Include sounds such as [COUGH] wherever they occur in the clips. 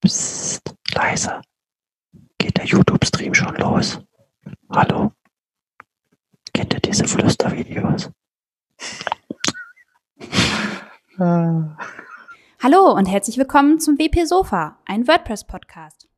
Psst, leise. Geht der YouTube-Stream schon los? Hallo? Kennt ihr diese Flüstervideos? Hallo und herzlich willkommen zum WP Sofa, ein WordPress-Podcast.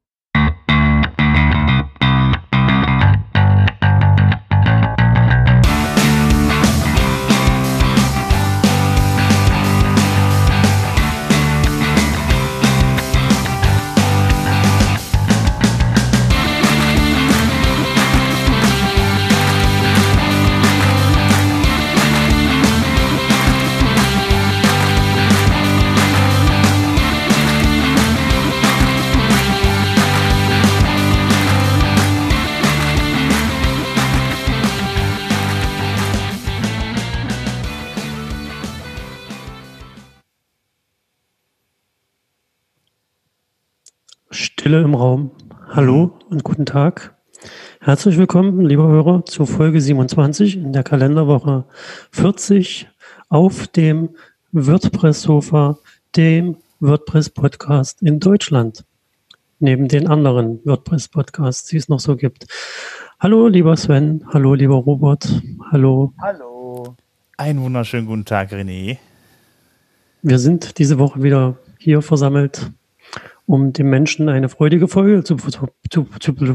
Stille im Raum. Hallo und guten Tag. Herzlich willkommen, liebe Hörer, zur Folge 27 in der Kalenderwoche 40 auf dem WordPress-Sofa, dem WordPress-Podcast in Deutschland. Neben den anderen WordPress-Podcasts, die es noch so gibt. Hallo, lieber Sven. Hallo, lieber Robert. Hallo. Hallo. Einen wunderschönen guten Tag, René. Wir sind diese Woche wieder hier versammelt, um dem Menschen eine freudige Folge zu, zu, zu,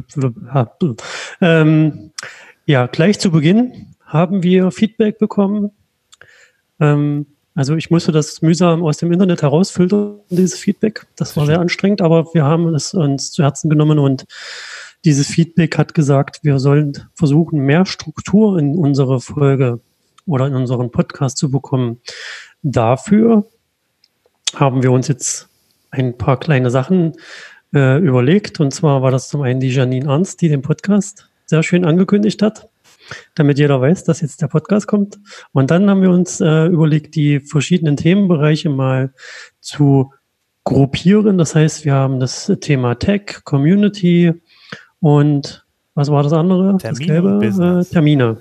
zu ähm, ja, gleich zu Beginn haben wir Feedback bekommen. Ähm, also ich musste das mühsam aus dem Internet herausfiltern, dieses Feedback. Das war sehr anstrengend, aber wir haben es uns zu Herzen genommen und dieses Feedback hat gesagt, wir sollen versuchen, mehr Struktur in unsere Folge oder in unseren Podcast zu bekommen. Dafür haben wir uns jetzt ein paar kleine Sachen äh, überlegt. Und zwar war das zum einen die Janine Ernst, die den Podcast sehr schön angekündigt hat, damit jeder weiß, dass jetzt der Podcast kommt. Und dann haben wir uns äh, überlegt, die verschiedenen Themenbereiche mal zu gruppieren. Das heißt, wir haben das Thema Tech, Community und was war das andere? Termine das gelbe äh, Termine.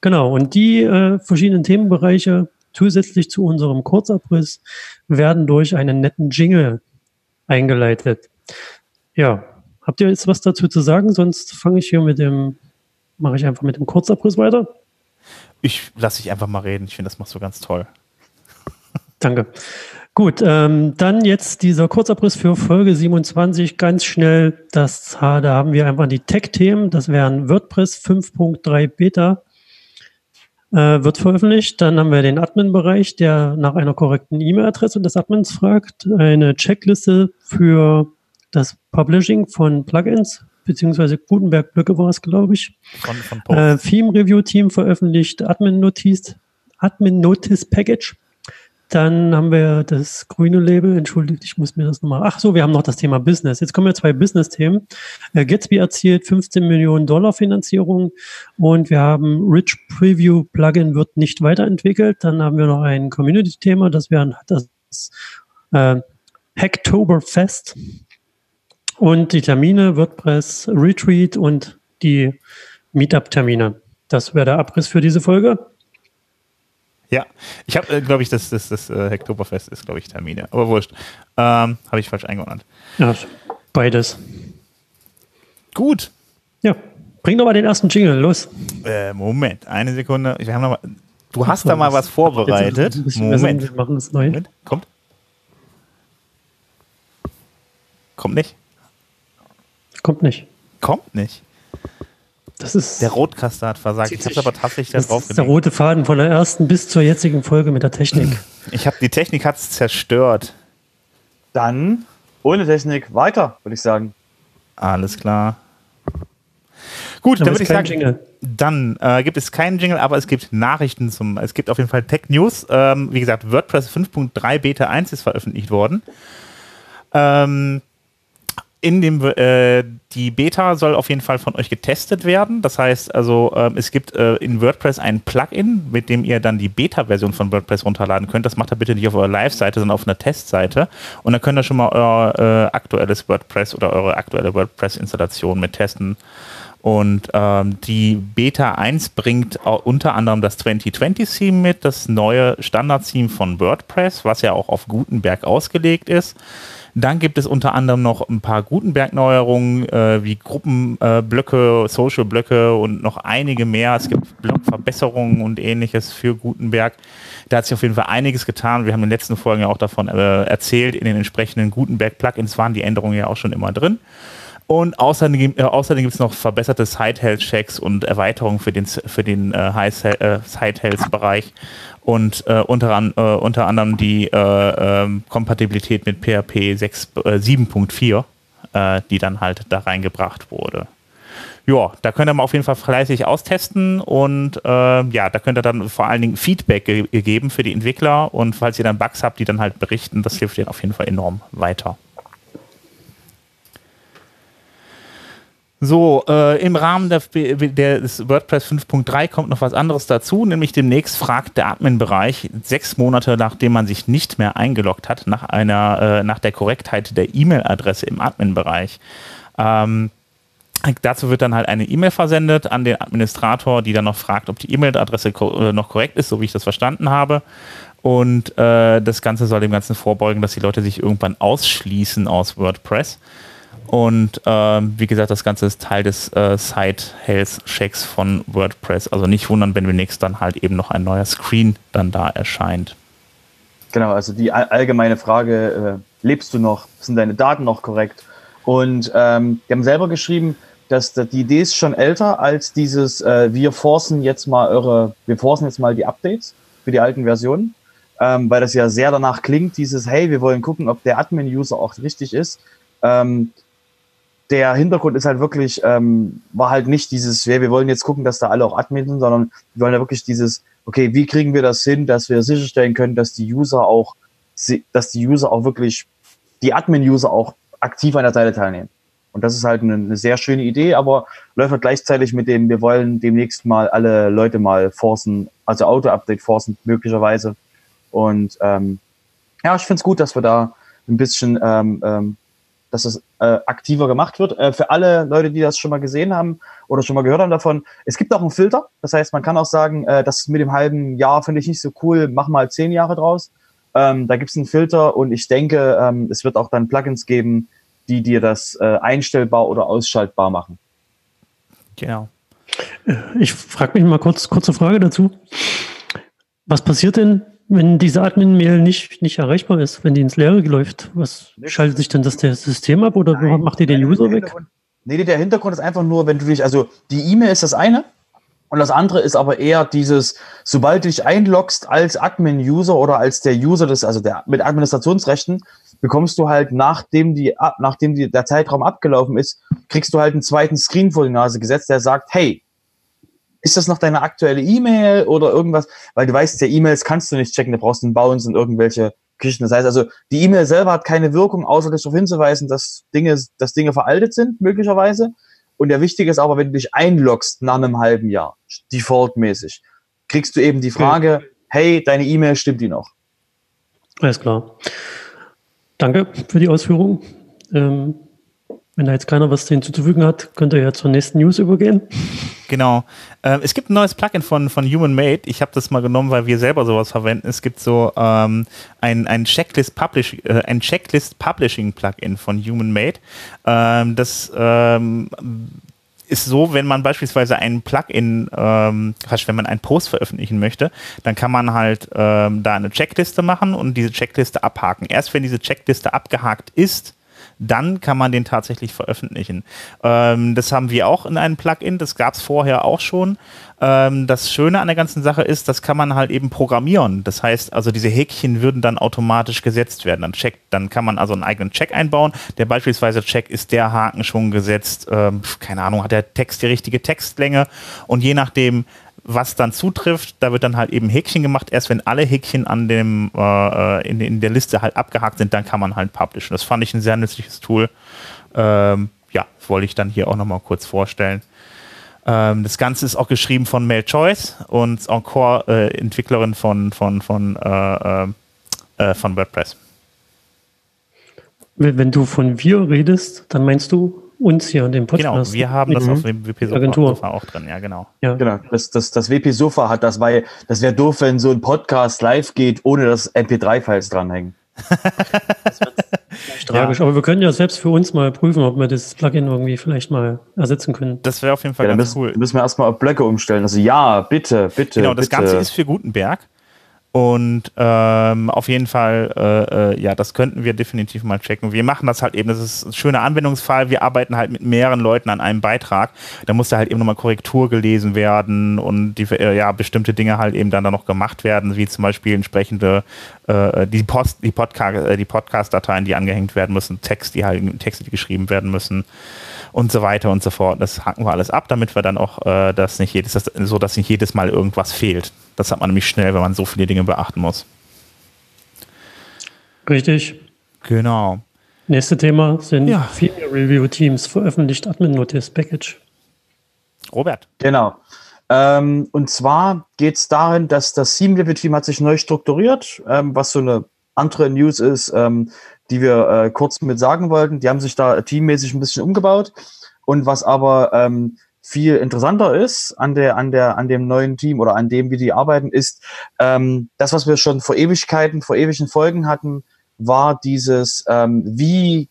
Genau. Und die äh, verschiedenen Themenbereiche zusätzlich zu unserem Kurzabriss werden durch einen netten Jingle eingeleitet. Ja, habt ihr jetzt was dazu zu sagen? Sonst fange ich hier mit dem, mache ich einfach mit dem Kurzabriss weiter. Ich lasse dich einfach mal reden. Ich finde, das machst du ganz toll. [LAUGHS] Danke. Gut, ähm, dann jetzt dieser Kurzabriss für Folge 27. Ganz schnell, das, da haben wir einfach die Tech-Themen. Das wären WordPress 5.3 Beta äh, wird veröffentlicht. Dann haben wir den Admin-Bereich, der nach einer korrekten E-Mail-Adresse des Admins fragt. Eine Checkliste für das Publishing von Plugins, beziehungsweise Gutenberg-Blöcke war es, glaube ich. Von, von Äh, Post. Theme Review Team veröffentlicht Admin Notice, Admin Notice Package. Dann haben wir das grüne Label. Entschuldigt, ich muss mir das nochmal. Ach so, wir haben noch das Thema Business. Jetzt kommen wir zwei Business-Themen. Äh, Gatsby erzielt 15 Millionen Dollar Finanzierung und wir haben Rich Preview Plugin wird nicht weiterentwickelt. Dann haben wir noch ein Community-Thema. Das wäre das äh, Hacktoberfest und die Termine WordPress Retreat und die Meetup-Termine. Das wäre der Abriss für diese Folge. Ja, ich habe, äh, glaube ich, das, das, das äh, Hacktoberfest ist, glaube ich, Termine. Aber wurscht. Ähm, habe ich falsch eingeordnet. Ja, beides. Gut. Ja, bring doch mal den ersten Jingle, los. Äh, Moment, eine Sekunde. Wir haben noch mal, du hast da mal was vorbereitet. Moment. Wir machen es neu. Moment. Kommt. Kommt nicht. Kommt nicht. Kommt nicht. Das ist, Der Rotkaster hat versagt. Ich habe aber tatsächlich da das drauf ist der rote Faden von der ersten bis zur jetzigen Folge mit der Technik. Ich habe die Technik hat's zerstört. Dann ohne Technik weiter, würde ich sagen. Alles klar. Gut, dann ist würde ich sagen, Jingle. dann äh, gibt es keinen Jingle, aber es gibt Nachrichten zum, es gibt auf jeden Fall Tech News. Ähm, wie gesagt, WordPress 5.3 Beta 1 ist veröffentlicht worden. Ähm, in dem, äh, die Beta soll auf jeden Fall von euch getestet werden. Das heißt also, ähm, es gibt äh, in WordPress ein Plugin, mit dem ihr dann die Beta-Version von WordPress runterladen könnt. Das macht ihr bitte nicht auf eurer Live-Seite, sondern auf einer Testseite. Und dann könnt ihr schon mal euer äh, aktuelles WordPress oder eure aktuelle WordPress-Installation mit testen. Und ähm, die Beta 1 bringt unter anderem das 2020-Theme mit, das neue Standard-Theme von WordPress, was ja auch auf Gutenberg ausgelegt ist. Dann gibt es unter anderem noch ein paar Gutenberg-Neuerungen äh, wie Gruppenblöcke, äh, Social-Blöcke und noch einige mehr. Es gibt Blog-Verbesserungen und ähnliches für Gutenberg. Da hat sich auf jeden Fall einiges getan. Wir haben in den letzten Folgen ja auch davon äh, erzählt. In den entsprechenden Gutenberg-Plugins waren die Änderungen ja auch schon immer drin. Und außerdem, äh, außerdem gibt es noch verbesserte Side-Health-Checks und Erweiterungen für den, für den äh, Side-Health-Bereich und äh, unter, an, äh, unter anderem die äh, ähm, Kompatibilität mit PHP 7.4, äh, die dann halt da reingebracht wurde. Ja, da könnt ihr mal auf jeden Fall fleißig austesten und äh, ja, da könnt ihr dann vor allen Dingen Feedback ge geben für die Entwickler und falls ihr dann Bugs habt, die dann halt berichten, das hilft denen auf jeden Fall enorm weiter. So, äh, im Rahmen der, der, des WordPress 5.3 kommt noch was anderes dazu, nämlich demnächst fragt der Admin-Bereich sechs Monate nachdem man sich nicht mehr eingeloggt hat, nach einer, äh, nach der Korrektheit der E-Mail-Adresse im Admin-Bereich. Ähm, dazu wird dann halt eine E-Mail versendet an den Administrator, die dann noch fragt, ob die E-Mail-Adresse ko äh, noch korrekt ist, so wie ich das verstanden habe. Und äh, das Ganze soll dem Ganzen vorbeugen, dass die Leute sich irgendwann ausschließen aus WordPress. Und ähm, wie gesagt, das Ganze ist Teil des äh, Site Health Checks von WordPress. Also nicht wundern, wenn demnächst dann halt eben noch ein neuer Screen dann da erscheint. Genau, also die allgemeine Frage, äh, lebst du noch? Sind deine Daten noch korrekt? Und ähm, die haben selber geschrieben, dass die Idee ist schon älter als dieses, äh, wir forcen jetzt mal eure, wir forcen jetzt mal die Updates für die alten Versionen, ähm, weil das ja sehr danach klingt, dieses, hey, wir wollen gucken, ob der Admin-User auch richtig ist. Ähm, der Hintergrund ist halt wirklich, ähm, war halt nicht dieses, ja, wir wollen jetzt gucken, dass da alle auch Admin sind, sondern wir wollen ja wirklich dieses, okay, wie kriegen wir das hin, dass wir sicherstellen können, dass die User auch, dass die User auch wirklich, die Admin-User auch aktiv an der Seite teilnehmen. Und das ist halt eine, eine sehr schöne Idee, aber läuft halt gleichzeitig mit dem, wir wollen demnächst mal alle Leute mal forcen, also Auto-Update forcen, möglicherweise. Und ähm, ja, ich finde es gut, dass wir da ein bisschen ähm, ähm, dass es äh, aktiver gemacht wird. Äh, für alle Leute, die das schon mal gesehen haben oder schon mal gehört haben davon, es gibt auch einen Filter. Das heißt, man kann auch sagen, äh, das mit dem halben Jahr finde ich nicht so cool, mach mal zehn Jahre draus. Ähm, da gibt es einen Filter und ich denke, ähm, es wird auch dann Plugins geben, die dir das äh, einstellbar oder ausschaltbar machen. Genau. Äh, ich frage mich mal kurz, kurze Frage dazu. Was passiert denn, wenn diese Admin-Mail nicht, nicht erreichbar ist, wenn die ins Leere läuft, was schaltet sich denn das der System ab oder Nein, macht ihr den User weg? Nee, der Hintergrund ist einfach nur, wenn du dich, also die E-Mail ist das eine und das andere ist aber eher dieses, sobald du dich einloggst als Admin-User oder als der User des, also der mit Administrationsrechten, bekommst du halt, nachdem die, nachdem die, der Zeitraum abgelaufen ist, kriegst du halt einen zweiten Screen vor die Nase gesetzt, der sagt, hey, ist das noch deine aktuelle E-Mail oder irgendwas? Weil du weißt ja, E-Mails kannst du nicht checken, du brauchst einen Bounce und irgendwelche Geschichten. Das heißt also, die E-Mail selber hat keine Wirkung, außer dich darauf hinzuweisen, dass Dinge, dass Dinge veraltet sind, möglicherweise. Und der Wichtige ist aber, wenn du dich einloggst nach einem halben Jahr, defaultmäßig, kriegst du eben die Frage, hey, deine E-Mail stimmt die noch? Alles klar. Danke für die Ausführung. Ähm, wenn da jetzt keiner was hinzuzufügen hat, könnt ihr ja zur nächsten News übergehen. Genau. Ähm, es gibt ein neues Plugin von, von Human Made. Ich habe das mal genommen, weil wir selber sowas verwenden. Es gibt so ähm, ein, ein, Checklist Publish, äh, ein Checklist Publishing Plugin von Human Made. Ähm, das ähm, ist so, wenn man beispielsweise ein Plugin, ähm, wenn man einen Post veröffentlichen möchte, dann kann man halt ähm, da eine Checkliste machen und diese Checkliste abhaken. Erst wenn diese Checkliste abgehakt ist, dann kann man den tatsächlich veröffentlichen. Ähm, das haben wir auch in einem Plugin, das gab es vorher auch schon. Ähm, das Schöne an der ganzen Sache ist, das kann man halt eben programmieren. Das heißt, also diese Häkchen würden dann automatisch gesetzt werden. Dann, checkt, dann kann man also einen eigenen Check einbauen, der beispielsweise checkt, ist der Haken schon gesetzt, ähm, keine Ahnung, hat der Text die richtige Textlänge und je nachdem, was dann zutrifft, da wird dann halt eben Häkchen gemacht. Erst wenn alle Häkchen an dem, äh, in, in, der Liste halt abgehakt sind, dann kann man halt publishen. Das fand ich ein sehr nützliches Tool. Ähm, ja, wollte ich dann hier auch nochmal kurz vorstellen. Ähm, das Ganze ist auch geschrieben von Mel Choice und Encore äh, Entwicklerin von, von, von, äh, äh, von WordPress. Wenn du von wir redest, dann meinst du uns hier dem genau, Podcast. Genau, wir haben das mhm. auf dem WP Sofa auch drin, ja, genau. Ja. Genau, das, das, das WP Sofa hat das, weil das wäre doof, wenn so ein Podcast live geht, ohne dass MP3-Files dranhängen. das wird, [LAUGHS] tragisch, ja. aber wir können ja selbst für uns mal prüfen, ob wir das Plugin irgendwie vielleicht mal ersetzen können. Das wäre auf jeden Fall ja, ganz müssen, cool. müssen wir erstmal auf Blöcke umstellen. Also ja, bitte, bitte. Genau, das bitte. Ganze ist für Gutenberg. Und ähm, auf jeden Fall, äh, äh, ja, das könnten wir definitiv mal checken. Wir machen das halt eben, das ist ein schöner Anwendungsfall. Wir arbeiten halt mit mehreren Leuten an einem Beitrag. Da muss da halt eben nochmal Korrektur gelesen werden und die, äh, ja, bestimmte Dinge halt eben dann da noch gemacht werden, wie zum Beispiel entsprechende äh, die Post, die Podcast, äh, die Podcast-Dateien, die angehängt werden müssen, Text, die halt, Texte, die geschrieben werden müssen und so weiter und so fort. Das hacken wir alles ab, damit wir dann auch äh, das nicht jedes, das, so dass nicht jedes Mal irgendwas fehlt. Das hat man nämlich schnell, wenn man so viele Dinge beachten muss. Richtig. Genau. Nächste Thema sind ja. Female Review Teams veröffentlicht Admin Notice Package. Robert. Genau. Ähm, und zwar geht es darin, dass das Theme Review Team hat sich neu strukturiert, ähm, was so eine andere News ist, ähm, die wir äh, kurz mit sagen wollten. Die haben sich da teammäßig ein bisschen umgebaut. Und was aber ähm, viel interessanter ist an der, an der, an dem neuen Team oder an dem, wie die arbeiten, ist, ähm, das, was wir schon vor Ewigkeiten, vor ewigen Folgen hatten, war dieses, ähm, wie,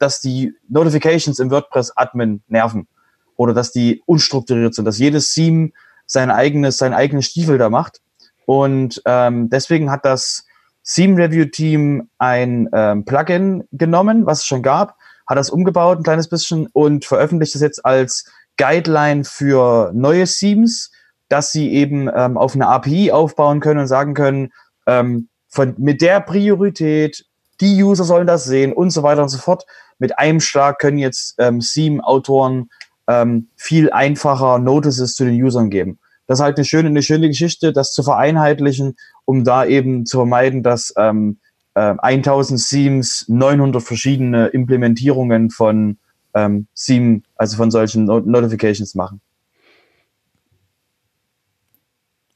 dass die Notifications im WordPress-Admin nerven oder dass die unstrukturiert sind, dass jedes Theme sein eigenes, sein eigenes Stiefel da macht. Und ähm, deswegen hat das Theme Review Team ein ähm, Plugin genommen, was es schon gab, hat das umgebaut ein kleines bisschen und veröffentlicht es jetzt als Guideline für neue Themes, dass sie eben ähm, auf eine API aufbauen können und sagen können, ähm, von, mit der Priorität, die User sollen das sehen und so weiter und so fort. Mit einem Schlag können jetzt ähm, Theme-Autoren ähm, viel einfacher Notices zu den Usern geben. Das ist halt eine schöne, eine schöne Geschichte, das zu vereinheitlichen, um da eben zu vermeiden, dass ähm, äh, 1000 Themes 900 verschiedene Implementierungen von ähm, Theme, also von solchen Not Notifications machen.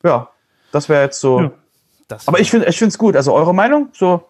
Ja, das wäre jetzt so. Ja, Aber ich finde ich es gut. Also eure Meinung? So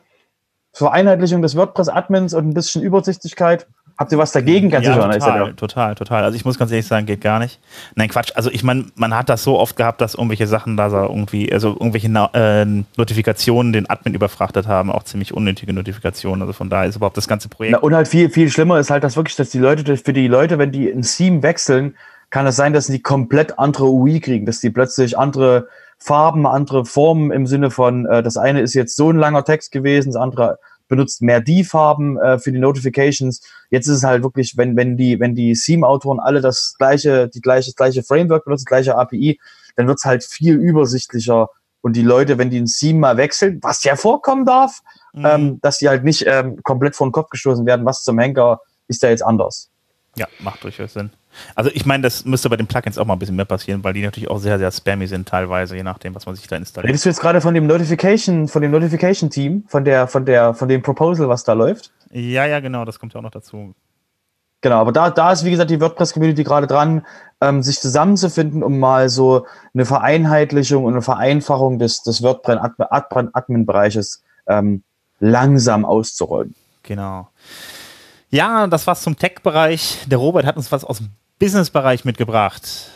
Vereinheitlichung des WordPress-Admins und ein bisschen Übersichtlichkeit. Habt ihr was dagegen? Ganz ja, sicher, total, ja total, total. Also ich muss ganz ehrlich sagen, geht gar nicht. Nein, Quatsch. Also ich meine, man hat das so oft gehabt, dass irgendwelche Sachen da irgendwie, also irgendwelche äh, Notifikationen den Admin überfrachtet haben, auch ziemlich unnötige Notifikationen. Also von daher ist überhaupt das ganze Projekt. Na, und halt viel, viel schlimmer ist halt das wirklich, dass die Leute, für die Leute, wenn die ein Theme wechseln, kann es sein, dass sie komplett andere UI kriegen, dass die plötzlich andere Farben, andere Formen im Sinne von, äh, das eine ist jetzt so ein langer Text gewesen, das andere benutzt mehr die Farben äh, für die Notifications. Jetzt ist es halt wirklich, wenn, wenn die, wenn die Theme-Autoren alle das gleiche, die gleiche, das gleiche Framework benutzen, das gleiche API, dann wird es halt viel übersichtlicher. Und die Leute, wenn die ein Theme mal wechseln, was ja vorkommen darf, mhm. ähm, dass die halt nicht ähm, komplett vor den Kopf gestoßen werden, was zum Henker ist da jetzt anders. Ja, macht durchaus Sinn. Also ich meine, das müsste bei den Plugins auch mal ein bisschen mehr passieren, weil die natürlich auch sehr, sehr spammy sind teilweise, je nachdem, was man sich da installiert. Redest du jetzt gerade von dem Notification, von dem Notification-Team, von der, von der, von dem Proposal, was da läuft? Ja, ja, genau, das kommt ja auch noch dazu. Genau, aber da, da ist, wie gesagt, die WordPress-Community gerade dran, ähm, sich zusammenzufinden, um mal so eine Vereinheitlichung und eine Vereinfachung des, des WordPress-Admin-Bereiches ähm, langsam auszurollen. Genau. Ja, das war's zum Tech-Bereich. Der Robert hat uns was aus dem Business-Bereich mitgebracht.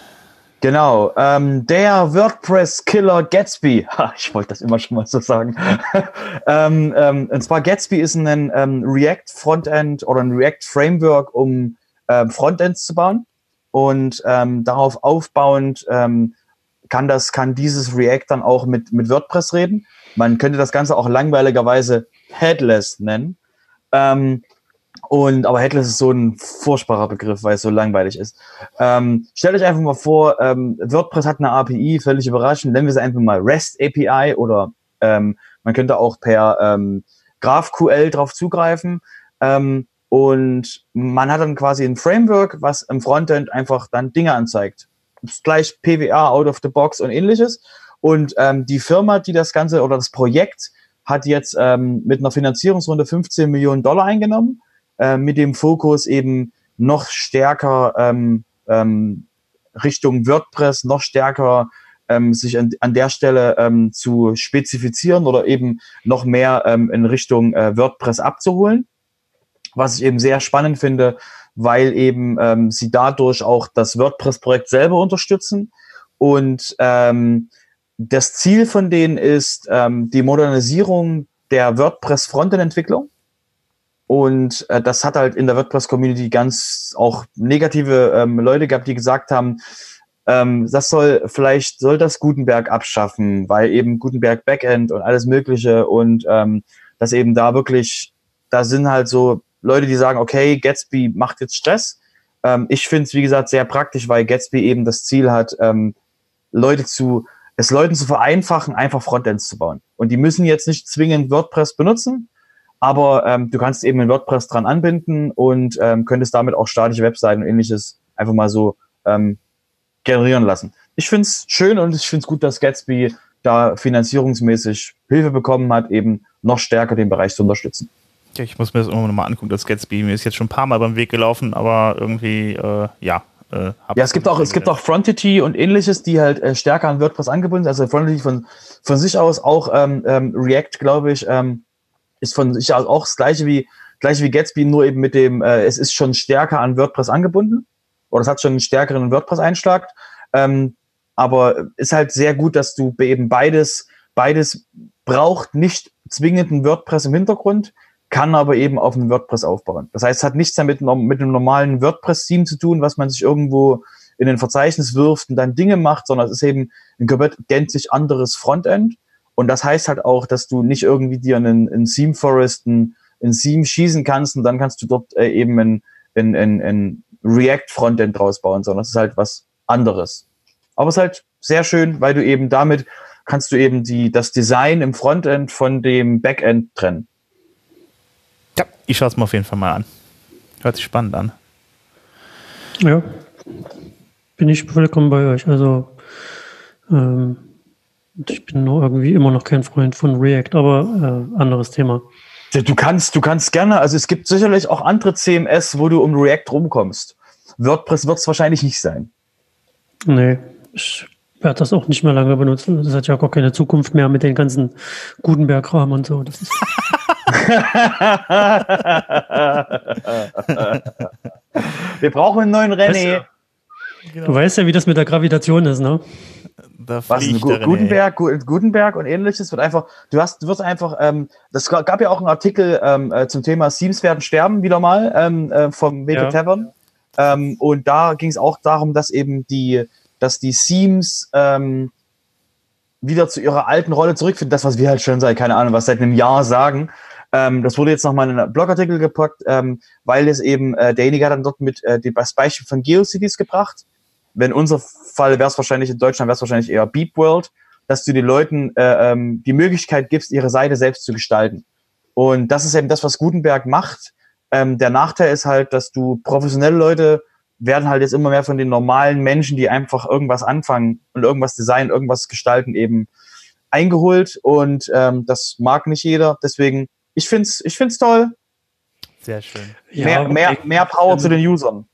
Genau, ähm, der WordPress-Killer Gatsby. [LAUGHS] Ha, ich wollte das immer schon mal so sagen. [LAUGHS] ähm, ähm, und zwar Gatsby ist ein ähm, React-Frontend oder ein React-Framework, um ähm, Frontends zu bauen. Und ähm, darauf aufbauend kann das, kann dieses React dann auch mit, mit WordPress reden. Man könnte das Ganze auch langweiligerweise Headless nennen. Ähm, und, aber Headless ist so ein furchtbarer Begriff, weil es so langweilig ist. Ähm, stellt euch einfach mal vor, ähm, WordPress hat eine API, völlig überraschend, nennen wir sie einfach mal REST API oder ähm, man könnte auch per ähm, GraphQL drauf zugreifen. Ähm, und man hat dann quasi ein Framework, was im Frontend einfach dann Dinge anzeigt. Gleich PWA out of the box und ähnliches. Und ähm, die Firma, die das Ganze oder das Projekt hat jetzt ähm, mit einer Finanzierungsrunde 15 Millionen Dollar eingenommen äh, mit dem Fokus eben noch stärker ähm, ähm, Richtung WordPress, noch stärker ähm, sich an, an der Stelle ähm, zu spezifizieren oder eben noch mehr ähm, in Richtung äh, WordPress abzuholen. Was ich eben sehr spannend finde, weil eben ähm, sie dadurch auch das WordPress-Projekt selber unterstützen. Und ähm, das Ziel von denen ist ähm, die Modernisierung der WordPress-Frontend-Entwicklung und äh, das hat halt in der WordPress-Community ganz auch negative ähm, Leute gehabt, die gesagt haben, ähm, das soll vielleicht soll das Gutenberg abschaffen, weil eben Gutenberg Backend und alles Mögliche und ähm, dass eben da wirklich, da sind halt so Leute, die sagen, okay, Gatsby macht jetzt Stress. Ähm, ich finde es, wie gesagt, sehr praktisch, weil Gatsby eben das Ziel hat, ähm, Leute zu, es Leuten zu vereinfachen, einfach Frontends zu bauen. Und die müssen jetzt nicht zwingend WordPress benutzen, aber ähm, du kannst eben in WordPress dran anbinden und ähm, könntest damit auch statische Webseiten und ähnliches einfach mal so ähm, generieren lassen. Ich finde es schön und ich finde es gut, dass Gatsby da finanzierungsmäßig Hilfe bekommen hat, eben noch stärker den Bereich zu unterstützen. Ja, ich muss mir das irgendwann nochmal angucken, das Gatsby. Mir ist jetzt schon ein paar Mal beim Weg gelaufen, aber irgendwie, äh, ja. Äh, ja, es gibt auch, es gibt auch Frontity und ähnliches, die halt äh, stärker an WordPress angebunden sind. Also Frontity von, von sich aus auch ähm, ähm, React, glaube ich, ähm, ist von sich aus auch das gleiche wie, gleiche wie Gatsby, nur eben mit dem, äh, es ist schon stärker an WordPress angebunden. Oder es hat schon einen stärkeren WordPress-Einschlag. Ähm, aber ist halt sehr gut, dass du eben beides, beides braucht nicht zwingend ein WordPress im Hintergrund, kann aber eben auf einem WordPress aufbauen. Das heißt, es hat nichts damit mit einem normalen WordPress-Theme zu tun, was man sich irgendwo in ein Verzeichnis wirft und dann Dinge macht, sondern es ist eben ein komplett gänzlich anderes Frontend. Und das heißt halt auch, dass du nicht irgendwie dir einen, einen Theme Forest, ein, ein Theme schießen kannst und dann kannst du dort äh, eben ein, ein, ein, ein React Frontend draus bauen, sondern es ist halt was anderes. Aber es ist halt sehr schön, weil du eben damit kannst du eben die, das Design im Frontend von dem Backend trennen. Ja, ich schaue es mir auf jeden Fall mal an. Hört sich spannend an. Ja, bin ich vollkommen bei euch. Also, ähm, ich bin nur irgendwie immer noch kein Freund von React, aber äh, anderes Thema. Du kannst, du kannst gerne, also es gibt sicherlich auch andere CMS, wo du um React rumkommst. WordPress wird es wahrscheinlich nicht sein. Nee, ich werde das auch nicht mehr lange benutzen. Das hat ja gar keine Zukunft mehr mit den ganzen Gutenberg-Kram und so. [LAUGHS] Wir brauchen einen neuen René. Genau. Du weißt ja, wie das mit der Gravitation ist, ne? Was Gutenberg, Gutenberg und ähnliches wird einfach, du hast, du wirst einfach, ähm, das gab ja auch einen Artikel ähm, äh, zum Thema Themes werden sterben wieder mal ähm, äh, vom WP ja. Tavern. Ähm, und da ging es auch darum, dass eben die, dass die Themes ähm, wieder zu ihrer alten Rolle zurückfinden. Das, was wir halt schon seit, keine Ahnung, was seit einem Jahr sagen. Ähm, das wurde jetzt nochmal in einen Blogartikel gepackt, ähm, weil es eben, äh, derjenige hat dann dort mit äh, das Beispiel von GeoCities gebracht. Wenn unser Fall wäre es wahrscheinlich, in Deutschland wäre es wahrscheinlich eher Beep World, dass du den Leuten äh, ähm, die Möglichkeit gibst, ihre Seite selbst zu gestalten. Und das ist eben das, was Gutenberg macht. Ähm, der Nachteil ist halt, dass du professionelle Leute werden halt jetzt immer mehr von den normalen Menschen, die einfach irgendwas anfangen und irgendwas designen, irgendwas gestalten, eben eingeholt. Und ähm, das mag nicht jeder. Deswegen, ich find's, ich find's toll. Sehr schön. Mehr, ja, mehr, mehr Power ähm, zu den Usern.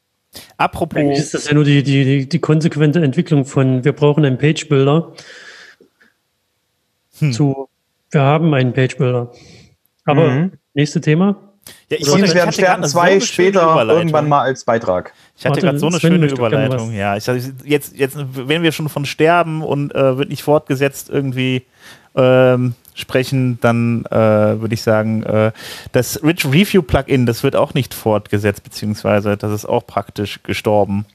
Apropos. Eigentlich ist das ja nur die, die, die, die konsequente Entwicklung von, wir brauchen einen Page-Builder hm. zu, wir haben einen Page-Builder. Aber mhm. nächste Thema. Ja, ich Teams werden Stern 2 so später irgendwann mal als Beitrag. Ich hatte gerade so eine schöne Überleitung. Ja, ich, jetzt, jetzt, wenn wir schon von Sterben und äh, wird nicht fortgesetzt irgendwie ähm, sprechen, dann äh, würde ich sagen, äh, das Rich Review Plugin, das wird auch nicht fortgesetzt, beziehungsweise das ist auch praktisch gestorben.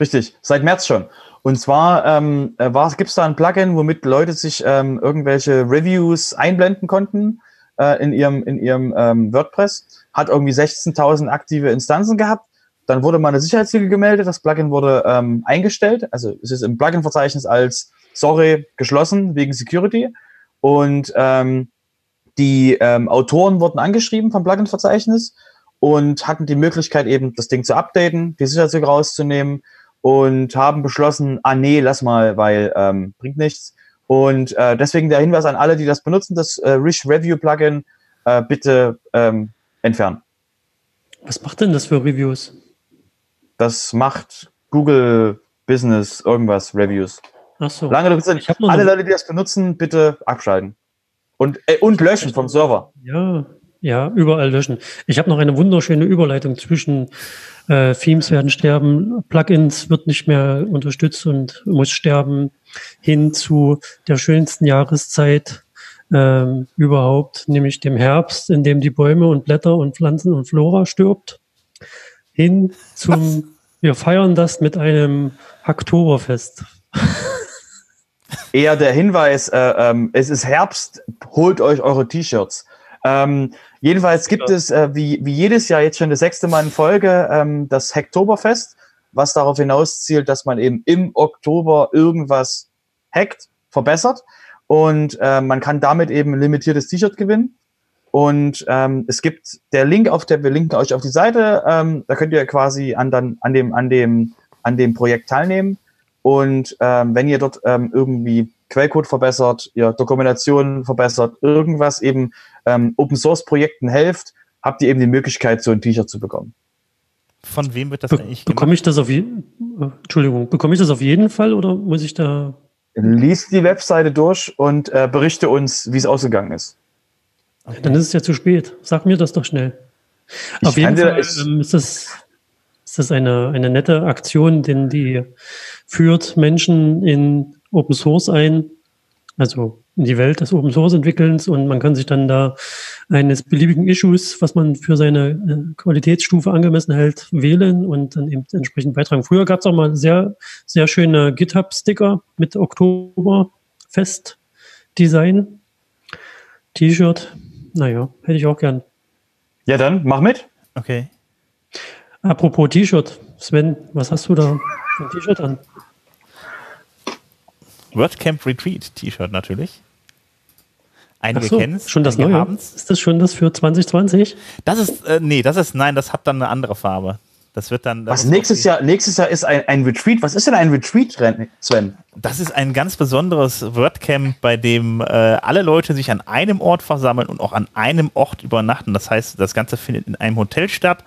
Richtig, seit März schon. Und zwar ähm, äh, gibt es da ein Plugin, womit Leute sich ähm, irgendwelche Reviews einblenden konnten äh, in ihrem, in ihrem ähm, WordPress, hat irgendwie 16.000 aktive Instanzen gehabt. Dann wurde mal eine Sicherheitslücke gemeldet, das Plugin wurde ähm, eingestellt, also es ist im Plugin-Verzeichnis als sorry geschlossen wegen Security. Und ähm, die ähm, Autoren wurden angeschrieben vom Plugin-Verzeichnis und hatten die Möglichkeit eben das Ding zu updaten, die Sicherheitslücke rauszunehmen und haben beschlossen, ah nee, lass mal, weil ähm, bringt nichts. Und äh, deswegen der Hinweis an alle, die das benutzen, das äh, Rich Review Plugin äh, bitte ähm, entfernen. Was macht denn das für Reviews? Das macht Google Business irgendwas Reviews. Ach so. Lange ich alle eine... Leute, die das benutzen, bitte abschalten. Und, äh, und löschen vom Server. Ja, ja, überall löschen. Ich habe noch eine wunderschöne Überleitung zwischen äh, Themes werden sterben, Plugins wird nicht mehr unterstützt und muss sterben, hin zu der schönsten Jahreszeit, ähm, überhaupt, nämlich dem Herbst, in dem die Bäume und Blätter und Pflanzen und Flora stirbt, hin zum, wir feiern das mit einem Hacktoberfest. [LAUGHS] Eher der Hinweis, äh, ähm, es ist Herbst, holt euch eure T-Shirts. Ähm, jedenfalls gibt ja. es, äh, wie, wie jedes Jahr jetzt schon das sechste Mal in Folge, ähm, das Hacktoberfest, was darauf hinauszielt, dass man eben im Oktober irgendwas hackt, verbessert. Und äh, man kann damit eben ein limitiertes T-Shirt gewinnen. Und ähm, es gibt der Link auf der, wir linken euch auf die Seite, ähm, da könnt ihr quasi an, dann, an, dem, an, dem, an dem Projekt teilnehmen. Und ähm, wenn ihr dort ähm, irgendwie Quellcode verbessert, ihr Dokumentation verbessert, irgendwas eben ähm, Open Source Projekten helft, habt ihr eben die Möglichkeit, so ein T-Shirt zu bekommen. Von wem wird das Be eigentlich gemacht? Bekomme ich das auf jeden Entschuldigung, bekomme ich das auf jeden Fall oder muss ich da Lies die Webseite durch und äh, berichte uns, wie es ausgegangen ist. Okay. Dann ist es ja zu spät. Sag mir das doch schnell. Ich Auf jeden Fall ähm, ist das, ist das eine, eine nette Aktion, denn die führt Menschen in Open Source ein, also in die Welt des Open Source Entwickelns und man kann sich dann da eines beliebigen Issues, was man für seine äh, Qualitätsstufe angemessen hält, wählen und dann eben entsprechend beitragen. Früher gab es auch mal sehr, sehr schöne GitHub-Sticker mit Oktoberfest-Design. T-Shirt. Naja, hätte ich auch gern. Ja, dann mach mit. Okay. Apropos T-Shirt, Sven, was hast du da ein T-Shirt an? WordCamp Retreat T-Shirt natürlich. Einige so, kennen es. Schon das neue? Haben's. Ist das schon das für 2020? Das ist, äh, nee, das ist, nein, das hat dann eine andere Farbe. Das wird dann. Das Was nächstes Jahr, nächstes Jahr ist ein, ein Retreat. Was ist denn ein Retreat, Sven? Das ist ein ganz besonderes WordCamp, bei dem äh, alle Leute sich an einem Ort versammeln und auch an einem Ort übernachten. Das heißt, das Ganze findet in einem Hotel statt.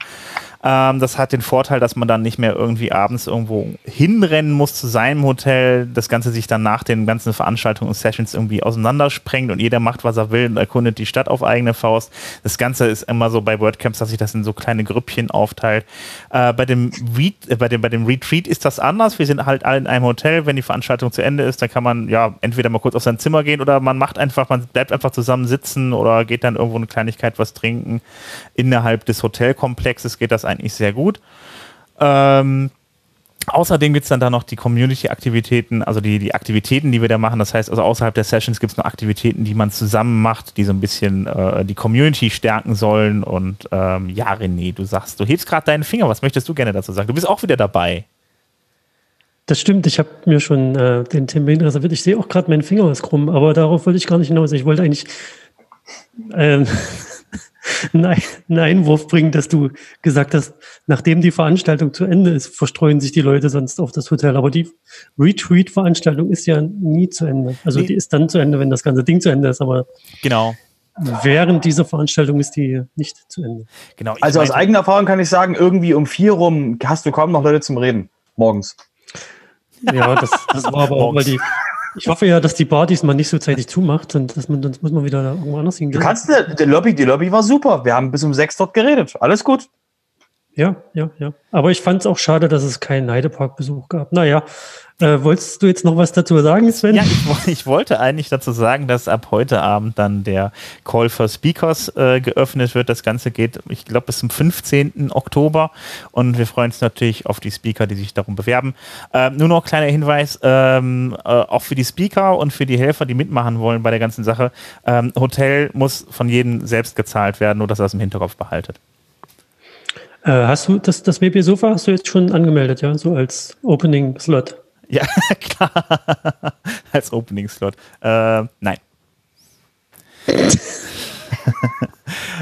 Ähm, das hat den Vorteil, dass man dann nicht mehr irgendwie abends irgendwo hinrennen muss zu seinem Hotel, das Ganze sich dann nach den ganzen Veranstaltungen und Sessions irgendwie auseinandersprengt und jeder macht, was er will und erkundet die Stadt auf eigene Faust. Das Ganze ist immer so bei WordCamps, dass sich das in so kleine Grüppchen aufteilt. Äh, bei, dem äh, bei, dem, bei dem Retreat ist das anders. Wir sind halt alle in einem Hotel. Wenn die Veranstaltung zu Ende ist, dann kann man ja entweder mal kurz auf sein Zimmer gehen oder man macht einfach, man bleibt einfach zusammen sitzen oder geht dann irgendwo eine Kleinigkeit was trinken. Innerhalb des Hotelkomplexes geht das eigentlich sehr gut. Ähm, Außerdem gibt es dann da noch die Community-Aktivitäten, also die, die Aktivitäten, die wir da machen. Das heißt, also außerhalb der Sessions gibt es noch Aktivitäten, die man zusammen macht, die so ein bisschen äh, die Community stärken sollen. Und ähm, ja, René, du sagst, du hebst gerade deinen Finger. Was möchtest du gerne dazu sagen? Du bist auch wieder dabei. Das stimmt, ich habe mir schon äh, den Termin reserviert. Ich sehe auch gerade meinen Finger ist krumm, aber darauf wollte ich gar nicht hinaus. Ich wollte eigentlich ähm, [LAUGHS] einen Einwurf bringen, dass du gesagt hast, nachdem die Veranstaltung zu Ende ist, verstreuen sich die Leute sonst auf das Hotel. Aber die Retreat-Veranstaltung ist ja nie zu Ende. Also nee. die ist dann zu Ende, wenn das ganze Ding zu Ende ist. Aber genau. Während dieser Veranstaltung ist die nicht zu Ende. Genau. Also aus eigener Erfahrung kann ich sagen, irgendwie um vier rum hast du kaum noch Leute zum Reden morgens. Ja, das, das war aber auch, weil die, ich hoffe ja, dass die Bar diesmal nicht so zeitig zumacht und dass man, sonst muss man wieder irgendwo anders hingehen. Du kannst, die Lobby, die Lobby war super. Wir haben bis um sechs dort geredet. Alles gut. Ja, ja, ja. Aber ich fand es auch schade, dass es keinen Heidepark-Besuch gab. Naja, äh, wolltest du jetzt noch was dazu sagen, Sven? Ja, ich, [LAUGHS] ich, wollte eigentlich dazu sagen, dass ab heute Abend dann der Call for Speakers äh, geöffnet wird. Das Ganze geht, ich glaube, bis zum 15. Oktober und wir freuen uns natürlich auf die Speaker, die sich darum bewerben. Ähm, nur noch kleiner Hinweis, ähm, äh, auch für die Speaker und für die Helfer, die mitmachen wollen bei der ganzen Sache. Ähm, Hotel muss von jedem selbst gezahlt werden, nur dass ihr das im Hinterkopf behaltet. Äh, hast du das, das WP Sofa hast du jetzt schon angemeldet, ja, so als Opening Slot? Ja, [LAUGHS] klar. Als Opening-Slot. Äh, nein. [LAUGHS]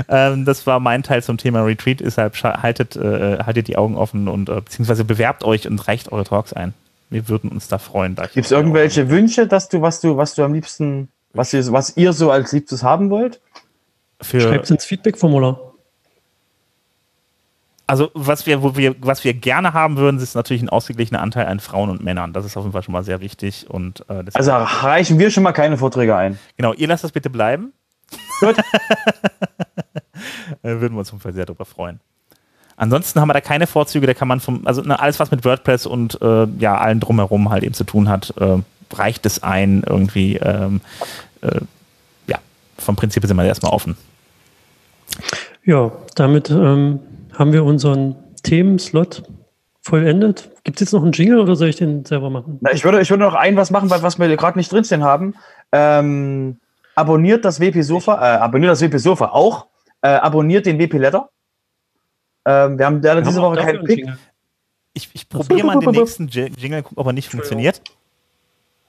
ähm, das war mein Teil zum Thema Retreat. Deshalb haltet, äh, haltet die Augen offen und äh, beziehungsweise bewerbt euch und reicht eure Talks ein. Wir würden uns da freuen. Gibt es irgendwelche Wünsche, dass du, was du, was du am liebsten, was ihr, was ihr so als Liebstes haben wollt? Schreibt ins Feedback-Formular. Also was wir, wo wir, was wir gerne haben würden, ist natürlich ein ausgeglichener Anteil an Frauen und Männern. Das ist auf jeden Fall schon mal sehr wichtig. Und, äh, also reichen wir schon mal keine Vorträge ein. Genau, ihr lasst das bitte bleiben. Gut. [LAUGHS] Äh, würden wir uns auf jeden Fall sehr darüber freuen. Ansonsten haben wir da keine Vorzüge, da kann man vom, also ne, alles, was mit WordPress und äh, ja, allen drumherum halt eben zu tun hat, äh, reicht es ein, irgendwie, ähm, äh, ja, vom Prinzip sind wir erstmal offen. Ja, damit ähm, haben wir unseren Themenslot vollendet. Gibt es jetzt noch einen Jingle oder soll ich den selber machen? Na, ich, würde, ich würde noch ein was machen, was wir gerade nicht drinstehen haben. Ähm, abonniert das WP Sofa, äh, abonniert das WP Sofa auch. Äh, abonniert den WP Letter. Ähm, wir haben leider diese Woche keinen Pick. Ich, ich probiere mal den [LAUGHS] nächsten Jingle, gucken, ob er nicht funktioniert.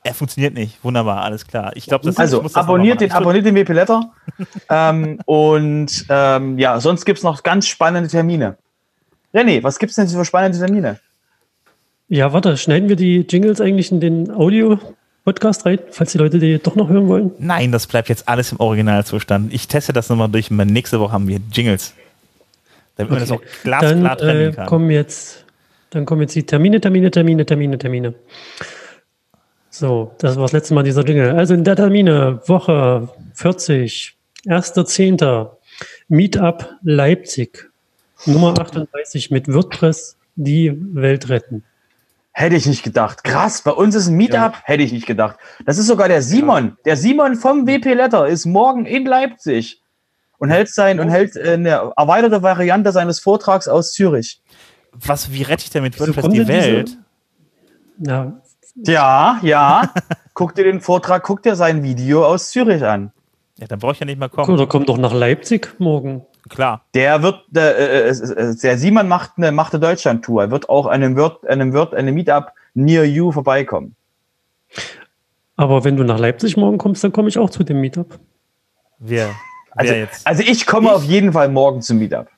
Er funktioniert nicht. Wunderbar, alles klar. Ich glaube, das Also, abonniert den, abonniert den WP Letter. [LAUGHS] ähm, und ähm, ja, sonst gibt es noch ganz spannende Termine. René, was gibt es denn für spannende Termine? Ja, warte, schneiden wir die Jingles eigentlich in den Audio-Podcast rein, falls die Leute die doch noch hören wollen? Nein, das bleibt jetzt alles im Originalzustand. Ich teste das nochmal durch. Nächste Woche haben wir Jingles. Damit okay. man das auch glasklar trennen äh, kann. Kommen jetzt, dann kommen jetzt die Termine, Termine, Termine, Termine, Termine. So, das war das letzte Mal dieser Jingle. Also in der Termine, Woche 40, 1.10. Meetup Leipzig, Nummer 38 mit WordPress die Welt retten. Hätte ich nicht gedacht. Krass, bei uns ist ein Meetup, ja. hätte ich nicht gedacht. Das ist sogar der Simon. Der Simon vom WP Letter ist morgen in Leipzig und hält sein und hält eine erweiterte Variante seines Vortrags aus Zürich. Was, wie rette ich denn mit WordPress die Welt? Diese, ja, ja, ja. guck dir den Vortrag, guck dir sein Video aus Zürich an. Ja, dann brauche ich ja nicht mal kommen. Oder kommt doch nach Leipzig morgen. Klar. Der wird, der, äh, äh, der Simon macht eine, macht eine Deutschland-Tour. Er wird auch einem Word, einem Word, einem Meetup near you vorbeikommen. Aber wenn du nach Leipzig morgen kommst, dann komme ich auch zu dem Meetup. Wer? Also, Wer jetzt? also ich komme ich, auf jeden Fall morgen zum Meetup.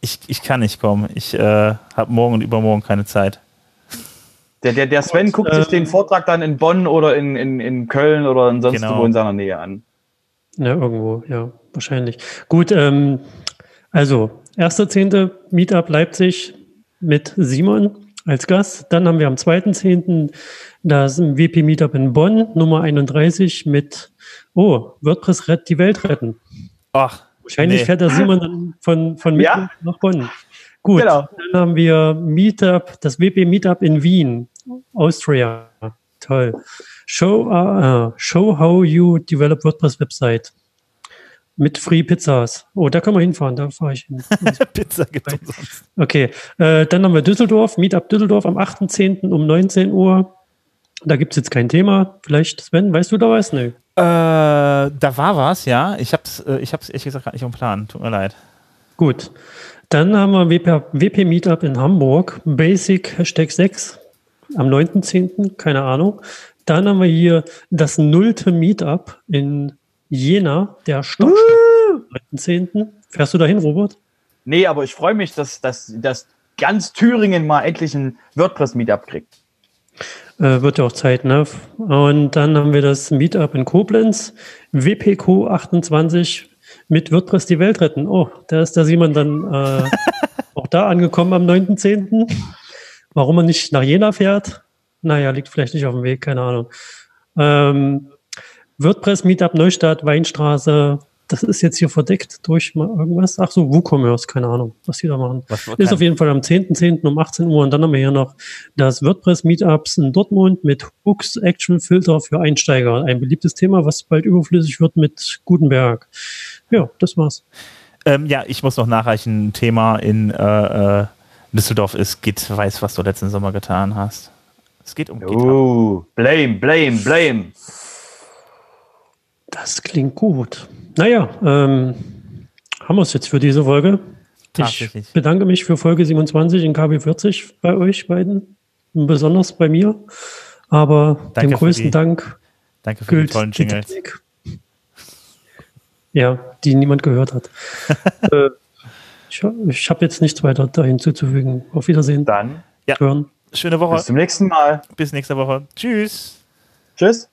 Ich, ich kann nicht kommen. Ich äh, habe morgen und übermorgen keine Zeit. Der, der, der Sven und, guckt äh, sich den Vortrag dann in Bonn oder in, in, in Köln oder in sonst genau. wo in seiner Nähe an. Ja, irgendwo, ja, wahrscheinlich. Gut, ähm, also, 1.10. Meetup Leipzig mit Simon als Gast. Dann haben wir am 2.10. das WP Meetup in Bonn, Nummer 31 mit, oh, WordPress rettet die Welt retten. Ach. Wahrscheinlich nee. fährt der Simon dann von, von Mitte ja? nach Bonn. Gut, genau. dann haben wir Meetup, das WP Meetup in Wien, Austria. Toll. Show, uh, show how you develop WordPress Website. Mit Free Pizzas. Oh, da können wir hinfahren, da fahre ich hin. [LAUGHS] Pizza gibt es. Okay, äh, dann haben wir Düsseldorf, Meetup Düsseldorf am 8.10. um 19 Uhr. Da gibt es jetzt kein Thema. Vielleicht, Sven, weißt du da was? Nö. Äh, da war was, ja. Ich habe es äh, ich hab's ehrlich gesagt gar nicht im Plan. Tut mir leid. Gut. Dann haben wir WP, WP Meetup in Hamburg, Basic Hashtag 6 am 9.10., keine Ahnung. Dann haben wir hier das nullte Meetup in Jena, der Stockstadt am 9.10. Fährst du dahin, Robert? Nee, aber ich freue mich, dass, dass, dass ganz Thüringen mal endlich ein WordPress-Meetup kriegt. Äh, wird ja auch Zeit, ne? Und dann haben wir das Meetup in Koblenz, WPQ 28 mit WordPress die Welt retten. Oh, da ist der Simon dann äh, [LAUGHS] auch da angekommen am 9.10. Warum er nicht nach Jena fährt? Naja, liegt vielleicht nicht auf dem Weg, keine Ahnung. Ähm, WordPress Meetup Neustadt, Weinstraße, das ist jetzt hier verdeckt durch mal irgendwas. Ach so, WooCommerce, keine Ahnung, was die da machen. Was ist auf jeden Fall am 10.10. .10. um 18 Uhr. Und dann haben wir hier noch das WordPress Meetups in Dortmund mit Hooks Action Filter für Einsteiger. Ein beliebtes Thema, was bald überflüssig wird mit Gutenberg. Ja, das war's. Ähm, ja, ich muss noch nachreichen. Ein Thema in äh, äh, Düsseldorf ist, Git weiß, was du letzten Sommer getan hast. Es geht um Git. Oh, blame, blame, blame. Das klingt gut. Naja, ähm, haben wir es jetzt für diese Folge. Ich bedanke mich für Folge 27 in KB40 bei euch beiden, besonders bei mir. Aber danke den größten die, Dank danke für die tollen Jingles. Die ja, die niemand gehört hat. [LAUGHS] äh, ich, ich habe jetzt nichts weiter da hinzuzufügen. Auf Wiedersehen. Dann ja. hören. Schöne Woche. Bis zum nächsten Mal. Bis nächste Woche. Tschüss. Tschüss.